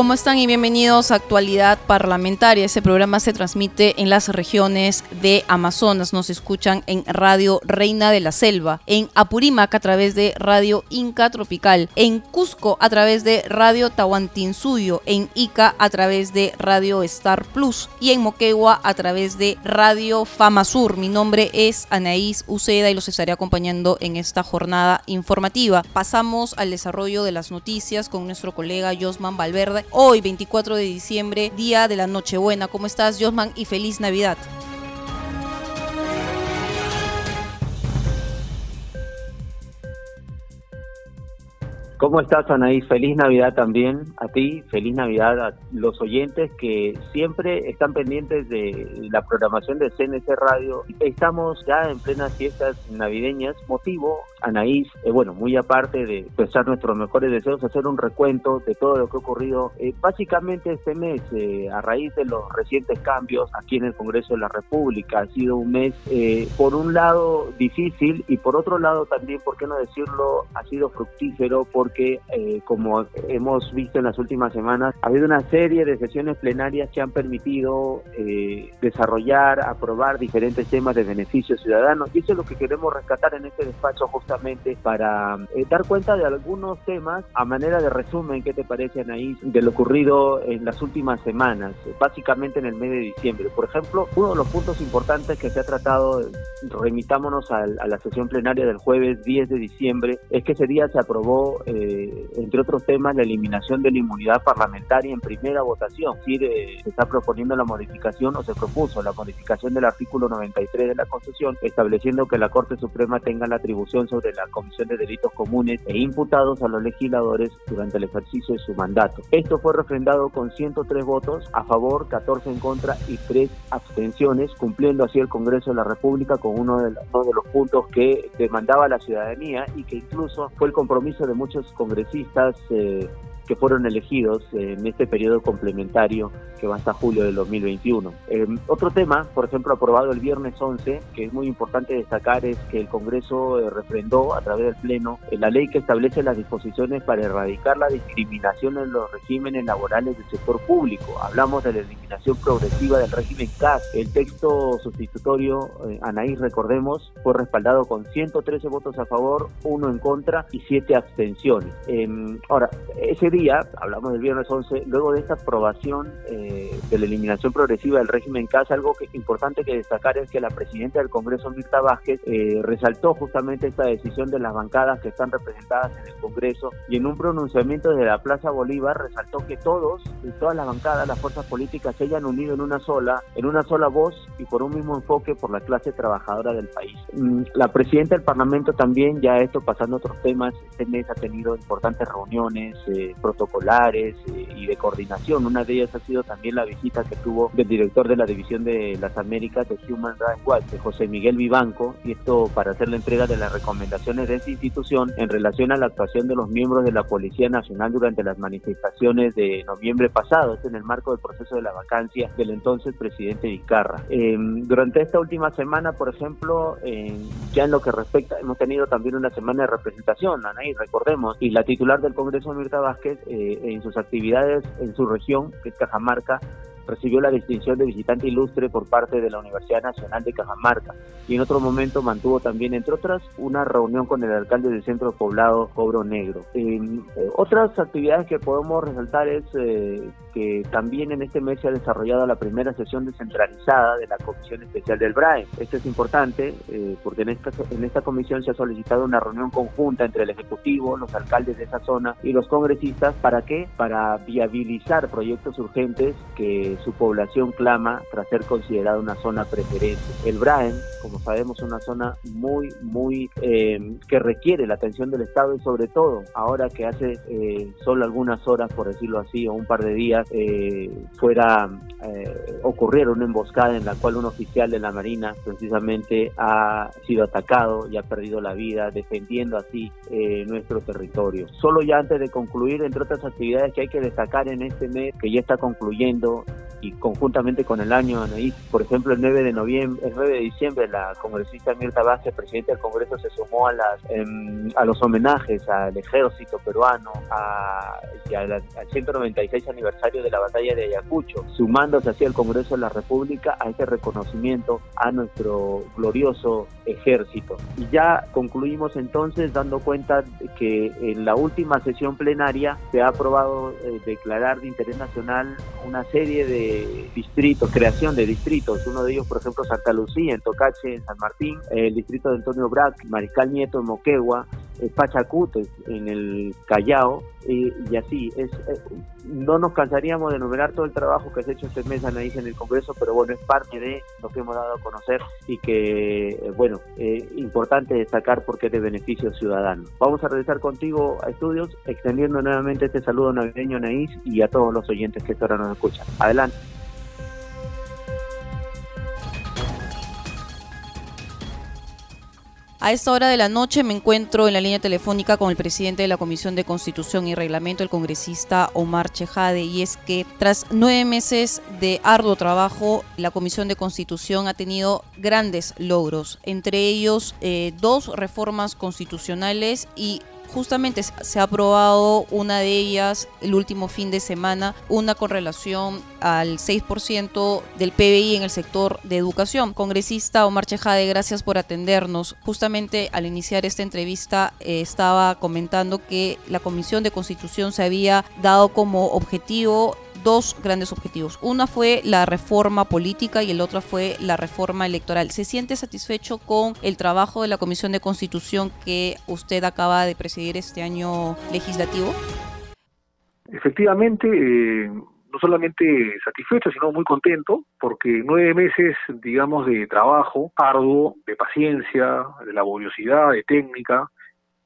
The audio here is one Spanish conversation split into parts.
¿Cómo están y bienvenidos a Actualidad Parlamentaria? Este programa se transmite en las regiones de Amazonas. Nos escuchan en Radio Reina de la Selva, en Apurímac a través de Radio Inca Tropical, en Cusco a través de Radio Tahuantinsuyo, en Ica a través de Radio Star Plus y en Moquegua a través de Radio Fama Sur. Mi nombre es Anaís Uceda y los estaré acompañando en esta jornada informativa. Pasamos al desarrollo de las noticias con nuestro colega Josman Valverde hoy 24 de diciembre, día de la Nochebuena. ¿Cómo estás, Josman? Y feliz Navidad. ¿Cómo estás, Anaí? Feliz Navidad también a ti, feliz Navidad a los oyentes que siempre están pendientes de la programación de CNC Radio. Estamos ya en plenas fiestas navideñas, motivo, Anaís, eh, bueno, muy aparte de expresar nuestros mejores deseos, hacer un recuento de todo lo que ha ocurrido eh, básicamente este mes, eh, a raíz de los recientes cambios aquí en el Congreso de la República. Ha sido un mes, por un lado, difícil y por otro lado también, ¿por qué no decirlo?, ha sido fructífero por que, eh, como hemos visto en las últimas semanas, ha habido una serie de sesiones plenarias que han permitido eh, desarrollar, aprobar diferentes temas de beneficio ciudadano. Y eso es lo que queremos rescatar en este despacho justamente para eh, dar cuenta de algunos temas a manera de resumen, ¿qué te parece, Anaís, de lo ocurrido en las últimas semanas, básicamente en el mes de diciembre? Por ejemplo, uno de los puntos importantes que se ha tratado, remitámonos a, a la sesión plenaria del jueves 10 de diciembre, es que ese día se aprobó eh, entre otros temas, la eliminación de la inmunidad parlamentaria en primera votación. Es decir, eh, se está proponiendo la modificación o se propuso la modificación del artículo 93 de la Constitución, estableciendo que la Corte Suprema tenga la atribución sobre la comisión de delitos comunes e imputados a los legisladores durante el ejercicio de su mandato. Esto fue refrendado con 103 votos a favor, 14 en contra y 3 abstenciones, cumpliendo así el Congreso de la República con uno de, uno de los puntos que demandaba la ciudadanía y que incluso fue el compromiso de muchos congresistas eh, que fueron elegidos en este periodo complementario que va hasta julio del 2021. Eh, otro tema, por ejemplo, aprobado el viernes 11, que es muy importante destacar, es que el Congreso eh, refrendó a través del Pleno eh, la ley que establece las disposiciones para erradicar la discriminación en los regímenes laborales del sector público. Hablamos de la eliminación progresiva del régimen CAS. El texto sustitutorio, Anaís, recordemos, fue respaldado con 113 votos a favor, uno en contra y siete abstenciones. Em, ahora, ese día hablamos del viernes 11, luego de esta aprobación eh, de la eliminación progresiva del régimen CAS, algo que, importante que destacar es que la presidenta del Congreso, Mirta Vázquez, eh, resaltó justamente esta decisión de las bancadas que están representadas en el Congreso y en un pronunciamiento desde la Plaza Bolívar resaltó que todos, todas las bancadas, las fuerzas políticas se hayan unido en una sola, en una sola voz y por un mismo enfoque por la clase trabajadora del país. Mm, la presidenta del Parlamento también, ya esto pasando a otros temas, este mes ha tenido importantes reuniones, eh, protocolares eh, y de coordinación. Una de ellas ha sido también la visita que tuvo del director de la División de las Américas de Human Rights Watch, José Miguel Vivanco, y esto para hacer la entrega de las recomendaciones de esta institución en relación a la actuación de los miembros de la Policía Nacional durante las manifestaciones de noviembre pasado, esto en el marco del proceso de la vacancia del entonces presidente Vizcarra. Em, durante esta última semana, por ejemplo, ya en lo que respecta, hemos tenido también una semana de representación, Anaí, recordemos, y la titular del Congreso, Mirta Vázquez, eh, en sus actividades en su región, que es Cajamarca, recibió la distinción de visitante ilustre por parte de la Universidad Nacional de Cajamarca y en otro momento mantuvo también, entre otras, una reunión con el alcalde del centro poblado Cobro Negro. Eh, otras actividades que podemos resaltar es eh, que también en este mes se ha desarrollado la primera sesión descentralizada de la Comisión Especial del BRAE. Esto es importante eh, porque en esta, en esta comisión se ha solicitado una reunión conjunta entre el Ejecutivo, los alcaldes de esa zona y los congresistas. ¿Para qué? Para viabilizar proyectos urgentes que su población clama tras ser considerada una zona preferente. El Braen, como sabemos, es una zona muy, muy eh, que requiere la atención del Estado y sobre todo ahora que hace eh, solo algunas horas, por decirlo así, o un par de días, eh, fuera ocurriera una emboscada en la cual un oficial de la Marina precisamente ha sido atacado y ha perdido la vida defendiendo así nuestro territorio. Solo ya antes de concluir, entre otras actividades que hay que destacar en este mes, que ya está concluyendo y conjuntamente con el año Anaís, por ejemplo el 9 de noviembre, el 9 de diciembre la congresista Mirta Vázquez, presidente del Congreso, se sumó a las em, a los homenajes al ejército peruano a, al 196 aniversario de la batalla de Ayacucho, sumándose así al Congreso de la República a este reconocimiento a nuestro glorioso ejército. Y ya concluimos entonces dando cuenta que en la última sesión plenaria se ha aprobado eh, declarar de interés nacional una serie de distritos, creación de distritos, uno de ellos por ejemplo Santa Lucía, en Tocache, en San Martín, el distrito de Antonio Brac, Mariscal Nieto en Moquegua, Pachacutes en el Callao y así es eh, no nos cansaríamos de enumerar todo el trabajo que se ha hecho este mes Anaís en el Congreso pero bueno es parte de lo que hemos dado a conocer y que eh, bueno eh, importante destacar porque es de beneficio ciudadano. Vamos a regresar contigo a estudios extendiendo nuevamente este saludo navideño Anaís y a todos los oyentes que ahora nos escuchan. Adelante A esta hora de la noche me encuentro en la línea telefónica con el presidente de la Comisión de Constitución y Reglamento, el congresista Omar Chejade, y es que tras nueve meses de arduo trabajo, la Comisión de Constitución ha tenido grandes logros, entre ellos eh, dos reformas constitucionales y Justamente se ha aprobado una de ellas el último fin de semana, una con relación al 6% del PBI en el sector de educación. Congresista Omar Chejade, gracias por atendernos. Justamente al iniciar esta entrevista eh, estaba comentando que la Comisión de Constitución se había dado como objetivo dos grandes objetivos. Una fue la reforma política y el otro fue la reforma electoral. ¿Se siente satisfecho con el trabajo de la Comisión de Constitución que usted acaba de presidir este año legislativo? Efectivamente, eh, no solamente satisfecho, sino muy contento, porque nueve meses, digamos, de trabajo arduo, de paciencia, de laboriosidad, de técnica,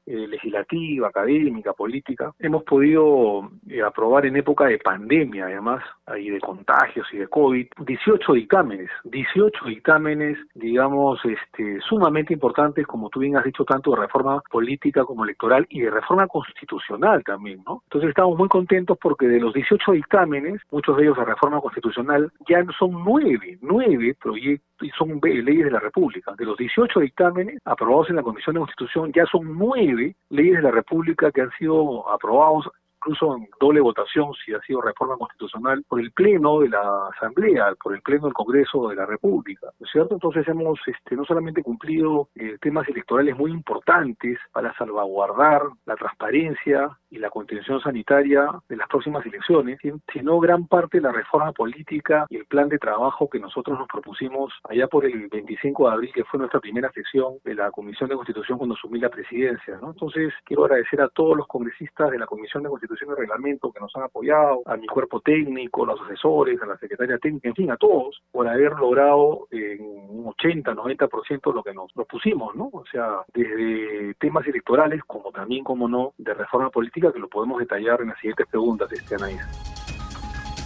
eh, legislativa, académica, política, hemos podido eh, aprobar en época de pandemia, además, y de contagios y de COVID, 18 dictámenes, 18 dictámenes, digamos, este, sumamente importantes, como tú bien has dicho, tanto de reforma política como electoral y de reforma constitucional también, ¿no? Entonces estamos muy contentos porque de los 18 dictámenes, muchos de ellos de reforma constitucional, ya son nueve, nueve proyectos y son leyes de la República. De los 18 dictámenes aprobados en la Comisión de Constitución, ya son nueve leyes de la República que han sido aprobados incluso en doble votación, si ha sido reforma constitucional, por el Pleno de la Asamblea, por el Pleno del Congreso de la República, ¿no es cierto? Entonces hemos este, no solamente cumplido eh, temas electorales muy importantes para salvaguardar la transparencia y la contención sanitaria de las próximas elecciones, sino gran parte de la reforma política y el plan de trabajo que nosotros nos propusimos allá por el 25 de abril, que fue nuestra primera sesión de la Comisión de Constitución cuando asumí la presidencia. Entonces, quiero agradecer a todos los congresistas de la Comisión de Constitución y Reglamento que nos han apoyado, a mi cuerpo técnico, a los asesores, a la secretaria técnica, en fin, a todos, por haber logrado en un 80, 90% lo que nos propusimos, ¿no? O sea, desde temas electorales como también, como no, de reforma política que lo podemos detallar en las siguientes preguntas, Anaís.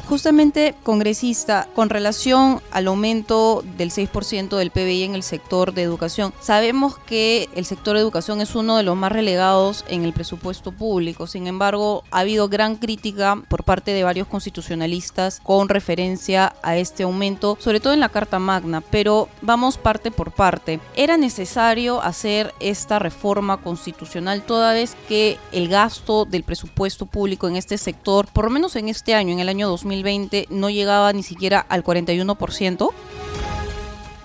Justamente, congresista, con relación al aumento del 6% del PBI en el sector de educación, sabemos que el sector de educación es uno de los más relegados en el presupuesto público. Sin embargo, ha habido gran crítica por parte de varios constitucionalistas con referencia a este aumento, sobre todo en la Carta Magna. Pero vamos parte por parte. ¿Era necesario hacer esta reforma constitucional toda vez que el gasto del presupuesto público en este sector, por lo menos en este año, en el año 2000, no llegaba ni siquiera al 41%?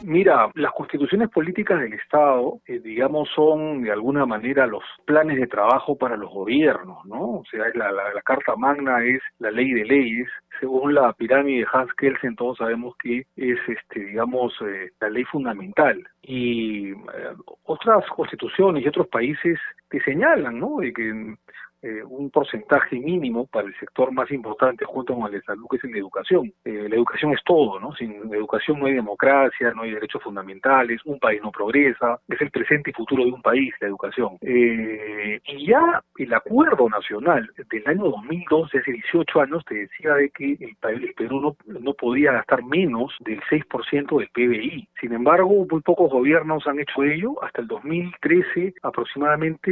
Mira, las constituciones políticas del Estado, eh, digamos, son de alguna manera los planes de trabajo para los gobiernos, ¿no? O sea, la, la, Carta Magna es la ley de leyes. Según la pirámide de Hans Kelsen, todos sabemos que es, este, digamos, eh, la ley fundamental. Y eh, otras constituciones y otros países te señalan, ¿no? De que eh, un porcentaje mínimo para el sector más importante junto con el de salud, que es el de educación. Eh, la educación es todo, ¿no? Sin educación no hay democracia, no hay derechos fundamentales, un país no progresa, es el presente y futuro de un país, la educación. Eh, y ya el acuerdo nacional del año 2002, de hace 18 años, te decía de que el, el Perú no, no podía gastar menos del 6% del PBI. Sin embargo, muy pocos gobiernos han hecho ello. Hasta el 2013 aproximadamente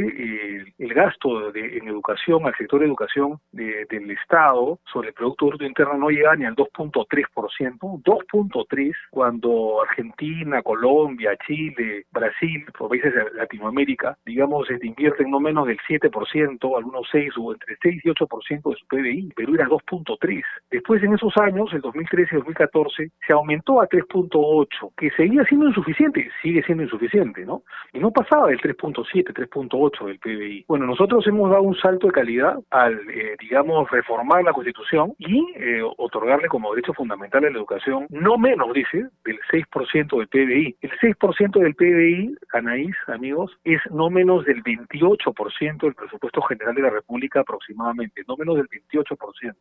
el gasto de, en educación, al sector de educación del Estado sobre el Producto Bruto Interno no llega ni al 2.3%, 2.3% cuando Argentina, Colombia, Chile, Brasil, por países de Latinoamérica, digamos, se invierten no menos del 7%, algunos 6 o entre 6 y 8% de su PBI, Perú era 2.3. Después en esos años, el 2013 y 2014, se aumentó a 3.8, que seguía siendo insuficiente, sigue siendo insuficiente, ¿no? Y no pasaba del 3.7, 3.8 del PBI. Bueno, nosotros hemos dado un salto de calidad al, eh, digamos, reformar la Constitución y eh, otorgarle como derecho fundamental a la educación no menos, dice, del 6% del PBI. El 6% del PBI, Anaís, amigos, es no menos del 28% del presupuesto general de la República aproximadamente, no menos del 28%.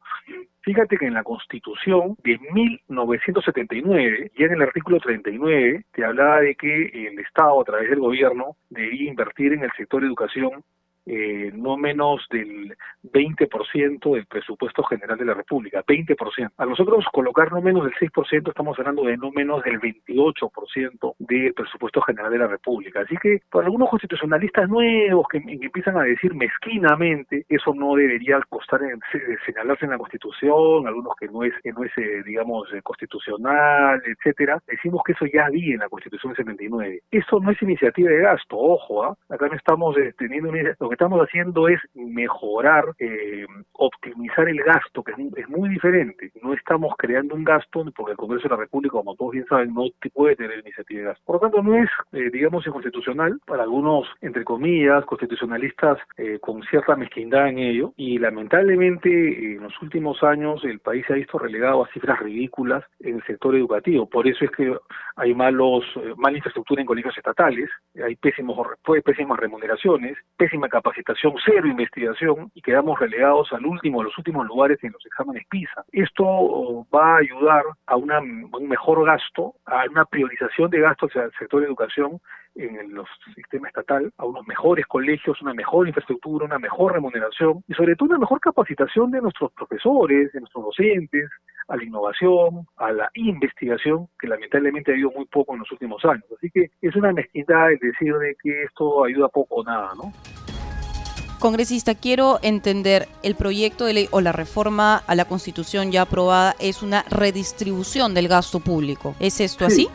Fíjate que en la Constitución de 1979, ya en el artículo 39, te hablaba de que el Estado, a través del gobierno, debía invertir en el sector educación eh, no menos del 20% del presupuesto general de la República, 20%. A nosotros colocar no menos del 6%, estamos hablando de no menos del 28% del presupuesto general de la República. Así que para algunos constitucionalistas nuevos que, empiezan a decir mezquinamente, eso no debería costar en, señalarse en la Constitución, algunos que no es, no es eh, digamos, eh, constitucional, etcétera, decimos que eso ya vi en la Constitución 79. Eso no es iniciativa de gasto, ojo, ¿ah? acá no estamos teniendo una que estamos haciendo es mejorar, eh, optimizar el gasto, que es, muy diferente. No estamos creando un gasto porque el Congreso de la República, como todos bien saben, no puede tener iniciativa de gasto. Por lo tanto, no es, eh, digamos, inconstitucional para algunos, entre comillas, constitucionalistas eh, con cierta mezquindad en ello. Y lamentablemente, en los últimos años, el país se ha visto relegado a cifras ridículas en el sector educativo. Por eso es que hay malos, mala infraestructura en colegios estatales, hay pésimos, pésimas remuneraciones, pésima capacidad capacitación, cero investigación y quedamos relegados al último, a los últimos lugares en los exámenes PISA. Esto oh, va a ayudar a una, un mejor gasto, a una priorización de gastos hacia el sector de educación en el sistema estatal, a unos mejores colegios, una mejor infraestructura, una mejor remuneración y sobre todo una mejor capacitación de nuestros profesores, de nuestros docentes, a la innovación, a la investigación, que lamentablemente ha habido muy poco en los últimos años. Así que es una mezquindad el decir de que esto ayuda poco o nada, ¿no? Congresista, quiero entender, el proyecto de ley o la reforma a la Constitución ya aprobada es una redistribución del gasto público. ¿Es esto así?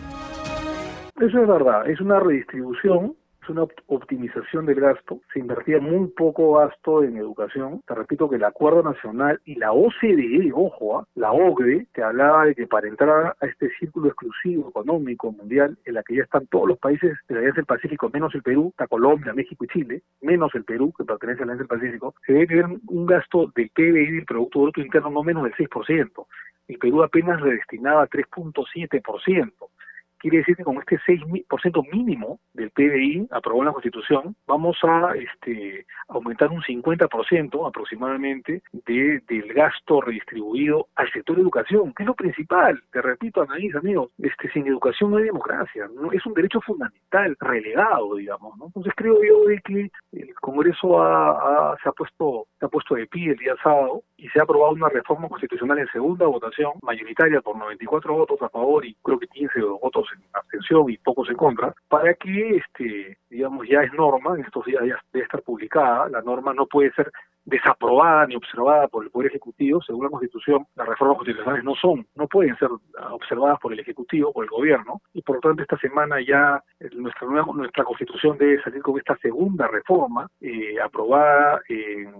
Eso es verdad, es una redistribución una optimización del gasto, se invertía muy poco gasto en educación. Te repito que el Acuerdo Nacional y la OCDE, ojo, ¿ah? la OCDE, te hablaba de que para entrar a este círculo exclusivo económico mundial, en la que ya están todos los países de la Alianza del Pacífico, menos el Perú, está Colombia, México y Chile, menos el Perú, que pertenece a la Alianza del Pacífico, se debe tener un gasto del PBI, del Producto Bruto Interno, no menos del 6%. El Perú apenas redestinaba 3.7% quiere decir que con este 6% mínimo del PBI aprobado en la Constitución, vamos a este, aumentar un 50% aproximadamente de, del gasto redistribuido al sector de educación, que es lo principal. Te repito, Anaís, amigos, este, sin educación no hay democracia, no, es un derecho fundamental, relegado, digamos. ¿no? Entonces creo yo de que el Congreso ha, se, ha puesto, se ha puesto de pie el día sábado y se ha aprobado una reforma constitucional en segunda votación, mayoritaria por 94 votos a favor y creo que 15 votos en abstención y pocos en contra, para que, este, digamos, ya es norma, en estos días ya debe estar publicada, la norma no puede ser desaprobada ni observada por el Poder Ejecutivo, según la Constitución, las reformas constitucionales no son, no pueden ser observadas por el Ejecutivo, por el Gobierno, y por lo tanto esta semana ya nuestra nueva, nuestra Constitución debe salir con esta segunda reforma eh, aprobada en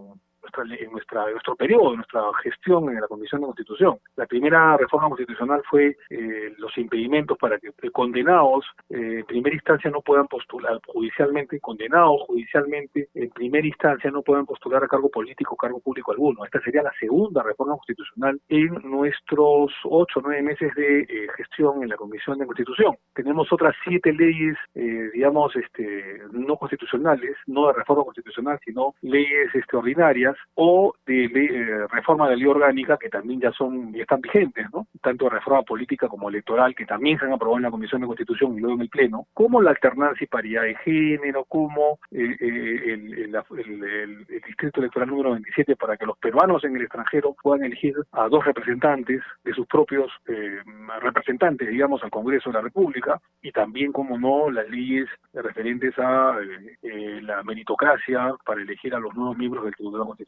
nuestra, en, nuestra, nuestro periodo, en nuestra gestión en la Comisión de Constitución. La primera reforma constitucional fue eh, los impedimentos para que condenados eh, en primera instancia no puedan postular judicialmente, condenados judicialmente en primera instancia no puedan postular a cargo político o cargo público alguno. Esta sería la segunda reforma constitucional en nuestros ocho o nueve meses de eh, gestión en la Comisión de Constitución. Tenemos otras siete leyes, digamos, este, no constitucionales, no de reforma constitucional, sino leyes extraordinarias o de eh, reforma de ley orgánica que también ya son ya están vigentes, ¿no? Tanto reforma política como electoral que también se han aprobado en la Comisión de Constitución y luego en el Pleno, como la alternancia y paridad de género, como eh, eh, el, el, distrito electoral número 27 para que los peruanos en el extranjero puedan elegir a dos representantes de sus propios representantes, digamos, al Congreso de la República, y también, como no, las leyes referentes a la meritocracia para elegir a los nuevos miembros del Tribunal Constitucional,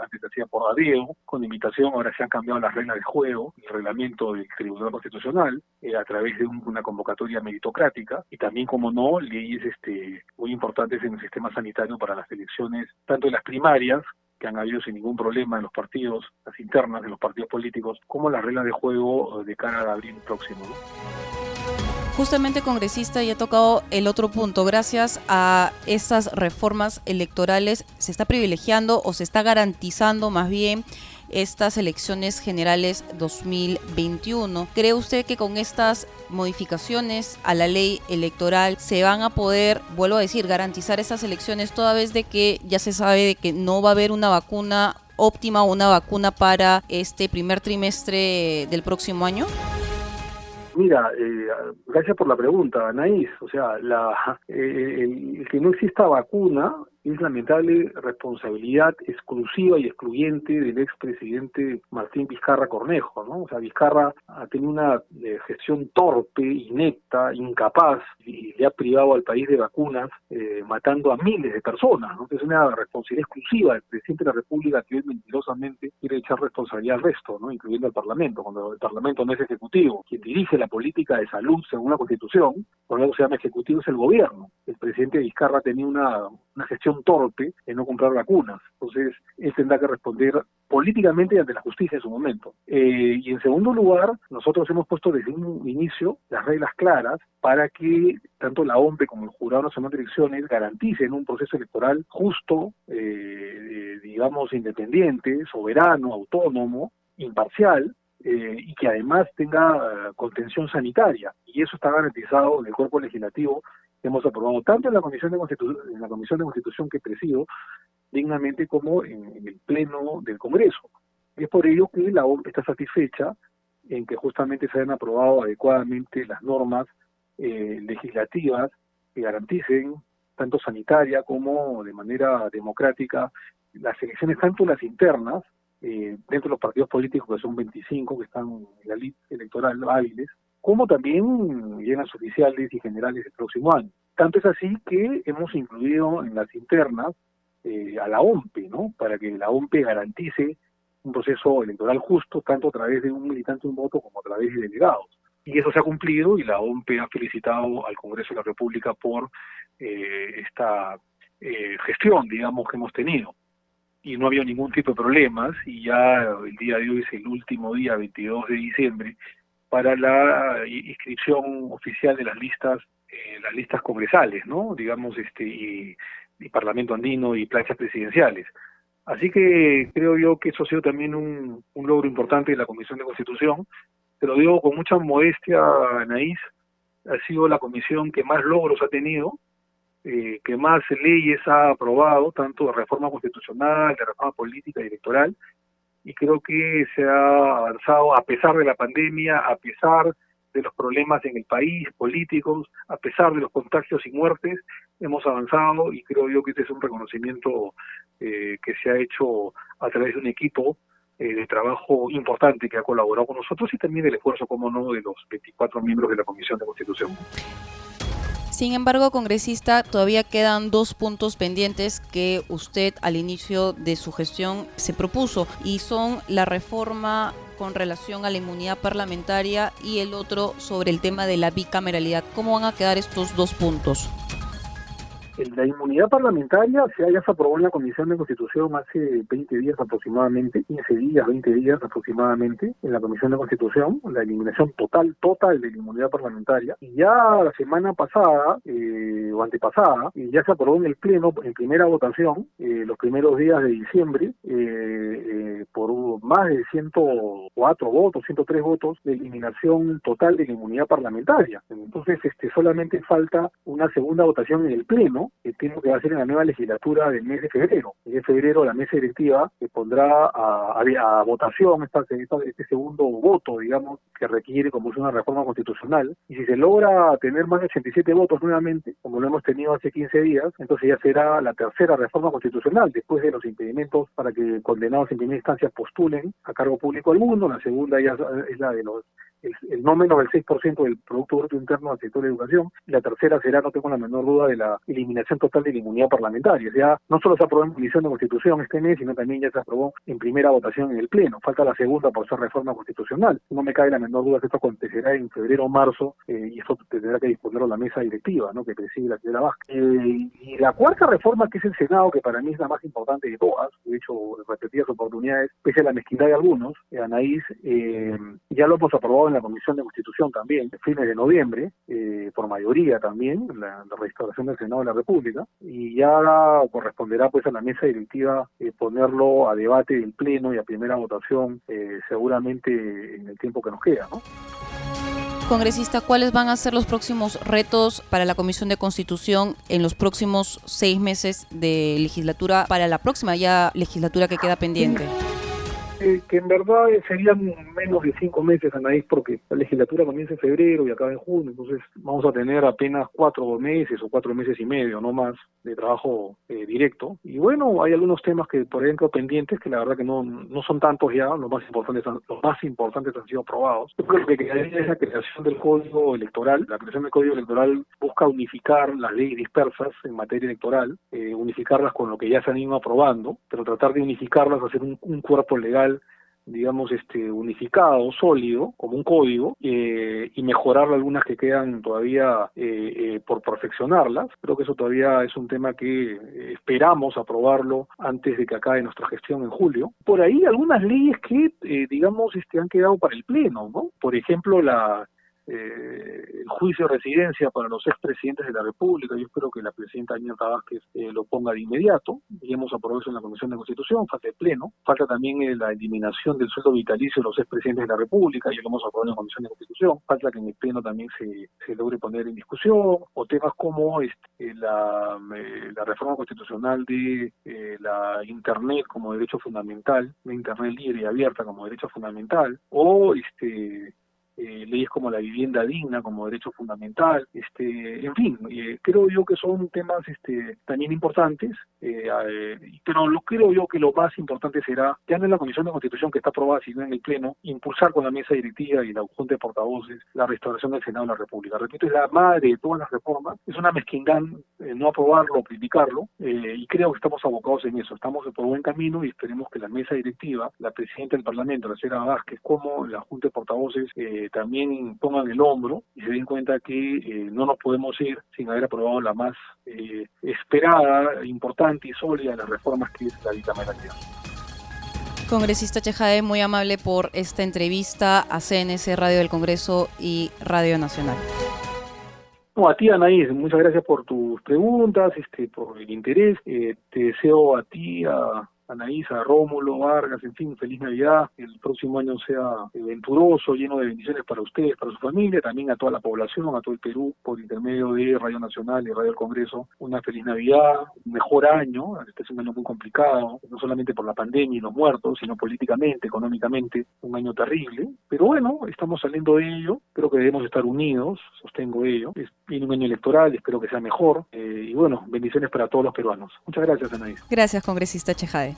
antes se hacía por adeo, con invitación, ahora se han cambiado las reglas del juego, el reglamento del Tribunal Constitucional, eh, a través de una convocatoria meritocrática, y también, como no, leyes este, muy importantes en el sistema sanitario para las elecciones, tanto en las primarias, que han habido sin ningún problema en los partidos, las internas de los partidos políticos, como las reglas de juego eh, de cara a abril próximo. Justamente congresista y ha tocado el otro punto. Gracias a estas reformas electorales se está privilegiando o se está garantizando más bien estas elecciones generales 2021. ¿Cree usted que con estas modificaciones a la ley electoral se van a poder, vuelvo a decir, garantizar estas elecciones toda vez de que ya se sabe de que no va a haber una vacuna óptima o una vacuna para este primer trimestre del próximo año? Mira, eh, gracias por la pregunta, Anaís. O sea, la, eh, que no exista vacuna es lamentable responsabilidad exclusiva y excluyente del expresidente Martín Vizcarra Cornejo, ¿no? O sea, Vizcarra ha tenido una eh, gestión torpe, inepta, incapaz y le ha privado al país de vacunas, eh, matando a miles de personas, ¿no? Es una responsabilidad exclusiva del presidente de la República que hoy mentirosamente quiere echar responsabilidad al resto, ¿no? Incluyendo al Parlamento, cuando el Parlamento no es ejecutivo. Quien dirige la política de salud según la Constitución, por lo que se llama ejecutivo, es el gobierno. El presidente Vizcarra tenía una, una gestión torpe en no comprar vacunas. Entonces, él tendrá que responder políticamente ante la justicia en su momento. Eh, y en segundo lugar, nosotros hemos puesto desde un inicio las reglas claras para que tanto la OMP como el Jurado Nacional de Elecciones garanticen un proceso electoral justo, eh, digamos, independiente, soberano, autónomo, imparcial, eh, y que además tenga contención sanitaria. Y eso está garantizado en el cuerpo legislativo hemos aprobado tanto en la Comisión de Constitución, en la Comisión de Constitución que presido dignamente como en, el Pleno del Congreso. Y es por ello que la OMP está satisfecha en que justamente se hayan aprobado adecuadamente las normas eh, legislativas que garanticen, tanto sanitaria como de manera democrática, las elecciones, tanto las internas, eh, dentro de los partidos políticos, que son 25 que están en la lista electoral hábiles, como también llenas oficiales y generales del próximo año. Tanto es así que hemos incluido en las internas eh, a la OMPE, ¿no? Para que la OMPE garantice un proceso electoral justo, tanto a través de un militante un voto como a través de delegados. Y eso se ha cumplido y la OMPE ha felicitado al Congreso de la República por eh, esta eh, gestión, digamos, que hemos tenido. Y no había ningún tipo de problemas y ya el día de hoy es el último día, 22 de diciembre, para la inscripción oficial de las listas, eh, las listas congresales, ¿no? Digamos, este, y, Parlamento Andino y planchas presidenciales. Así que creo yo que eso ha sido también un, logro importante de la Comisión de Constitución. Te lo digo con mucha modestia, Anaís, ha sido la comisión que más logros ha tenido, eh, que más leyes ha aprobado, tanto de reforma constitucional, de reforma política y electoral, y creo que se ha avanzado a pesar de la pandemia, a pesar de los problemas en el país, políticos, a pesar de los contagios y muertes, hemos avanzado y creo yo que este es un reconocimiento eh, que se ha hecho a través de un equipo eh, de trabajo importante que ha colaborado con nosotros y también el esfuerzo, como no, de los 24 miembros de la Comisión de Constitución. Sin embargo, congresista, todavía quedan dos puntos pendientes que usted al inicio de su gestión se propuso y son la reforma con relación a la inmunidad parlamentaria y el otro sobre el tema de la bicameralidad. ¿Cómo van a quedar estos dos puntos? La inmunidad parlamentaria se, ya se aprobó en la Comisión de Constitución hace 20 días aproximadamente, 15 días, 20 días aproximadamente, en la Comisión de Constitución, la eliminación total, total de la inmunidad parlamentaria. Y ya la semana pasada, eh, o antepasada, y ya se aprobó en el Pleno, en primera votación, eh, los primeros días de diciembre, eh, por más de 104 votos, 103 votos de eliminación total de la inmunidad parlamentaria. Entonces, este solamente falta una segunda votación en el Pleno, que tengo que hacer en la nueva legislatura del mes de febrero. En febrero la mesa directiva pondrá a, a, votación esta, este segundo voto, digamos, que requiere como es una reforma constitucional. Y si se logra tener más de 87 votos nuevamente, como lo hemos tenido hace 15 días, entonces ya será la tercera reforma constitucional después de los impedimentos para que condenados en primera instancia postulen a cargo público alguno. La segunda ya es la de los el, no menos del 6% del Producto Bruto Interno del sector de educación. La tercera será, no tengo la menor duda, de la eliminación total de la inmunidad parlamentaria. O sea, no solo se aprobó en Comisión de Constitución este mes, sino también ya se aprobó en primera votación en el Pleno. Falta la segunda por ser reforma constitucional. No me cae la menor duda que esto acontecerá en febrero o marzo eh, y esto tendrá que disponerlo la mesa directiva, ¿no? que preside la señora Vázquez. Eh, y la cuarta reforma, que es el Senado, que para mí es la más importante de todas, de hecho, repetidas oportunidades, pese a la mezquindad de algunos, eh, Anaís, ya lo hemos aprobado en la Comisión de Constitución también, fines de noviembre, eh, por mayoría también, la, restauración del Senado de la República, y ya corresponderá pues a la mesa directiva eh, ponerlo a debate en pleno y a primera votación eh, seguramente en el tiempo que nos queda. Congresista, ¿cuáles van a ser los próximos retos para la Comisión de Constitución en los próximos seis meses de legislatura, para la próxima ya legislatura que queda pendiente? Que en verdad serían menos de cinco meses, Anaís, porque la legislatura comienza en febrero y acaba en junio, entonces vamos a tener apenas cuatro meses o cuatro meses y medio, no más, de trabajo eh, directo. Y bueno, hay algunos temas que, por ejemplo, pendientes, que la verdad que no, no son tantos ya, los más importantes, los más importantes han sido aprobados. Yo creo que quedaría es la creación del Código Electoral. La creación del Código Electoral busca unificar las leyes dispersas en materia electoral, eh, unificarlas con lo que ya se han ido aprobando, pero tratar de unificarlas, hacer un cuerpo legal digamos, este, unificado, sólido, como un código, eh, y mejorar algunas que quedan todavía eh, eh, por perfeccionarlas. Creo que eso todavía es un tema que esperamos aprobarlo antes de que acabe nuestra gestión en julio. Por ahí algunas leyes que, digamos, este, han quedado para el Pleno, ¿no? Por ejemplo, la eh, el juicio de residencia para los expresidentes de la República. Yo espero que la presidenta Añeta Vázquez eh, lo ponga de inmediato. Y hemos aprobado eso en la Comisión de Constitución. Falta el Pleno. Falta también eh, la eliminación del sueldo vitalicio de los expresidentes de la República. Ya lo hemos aprobado en la Comisión de Constitución. Falta que en el Pleno también se, se logre poner en discusión. O temas como este, la, la reforma constitucional de la Internet como derecho fundamental, la Internet libre y abierta como derecho fundamental. O este eh, leyes como la vivienda digna como derecho fundamental, este, en fin, eh, creo yo que son temas este, también importantes, eh, pero lo creo yo que lo más importante será, ya no en la Comisión de Constitución que está aprobada, sino en el Pleno, impulsar con la mesa directiva y la Junta de Portavoces la restauración del Senado de la República. Repito, es la madre de todas las reformas, es una mezquindad no aprobarlo o criticarlo, y creo que estamos abocados en eso, estamos por buen camino y esperemos que la mesa directiva, la presidenta del Parlamento, la señora Vázquez, como la Junta de Portavoces, eh, también pongan el hombro y se den cuenta que eh, no nos podemos ir sin haber aprobado la más eh, esperada, importante y sólida de las reformas que es la bicameralidad. Congresista Chejade, muy amable por esta entrevista a CNC Radio del Congreso y Radio Nacional. No, a ti, Anaís, muchas gracias por tus preguntas, este, por el interés. Eh, te deseo a ti, a, Anaísa, Rómulo, Vargas, en fin, feliz Navidad, el próximo año sea venturoso, lleno de bendiciones para ustedes, para su familia, también a toda la población, a todo el Perú, por intermedio de Radio Nacional y Radio del Congreso, una feliz Navidad, un mejor año, este es un año muy complicado, no solamente por la pandemia y los muertos, sino políticamente, económicamente, un año terrible, pero bueno, estamos saliendo de ello, creo que debemos estar unidos, sostengo ello, es, viene un año electoral, espero que sea mejor, eh, y bueno, bendiciones para todos los peruanos. Muchas gracias, Anaís. Gracias, congresista Chejade.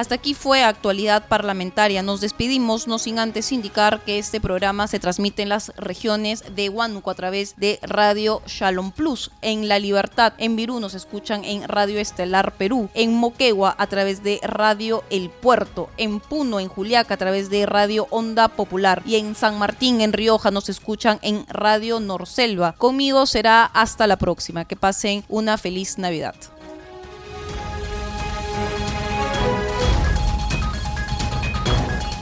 Hasta aquí fue actualidad parlamentaria. Nos despedimos, no sin antes indicar que este programa se transmite en las regiones de Huánuco a través de Radio Shalom Plus, en La Libertad, en Virú nos escuchan en Radio Estelar Perú, en Moquegua a través de Radio El Puerto, en Puno, en Juliaca a través de Radio Onda Popular y en San Martín, en Rioja nos escuchan en Radio Norselva. Conmigo será hasta la próxima. Que pasen una feliz Navidad.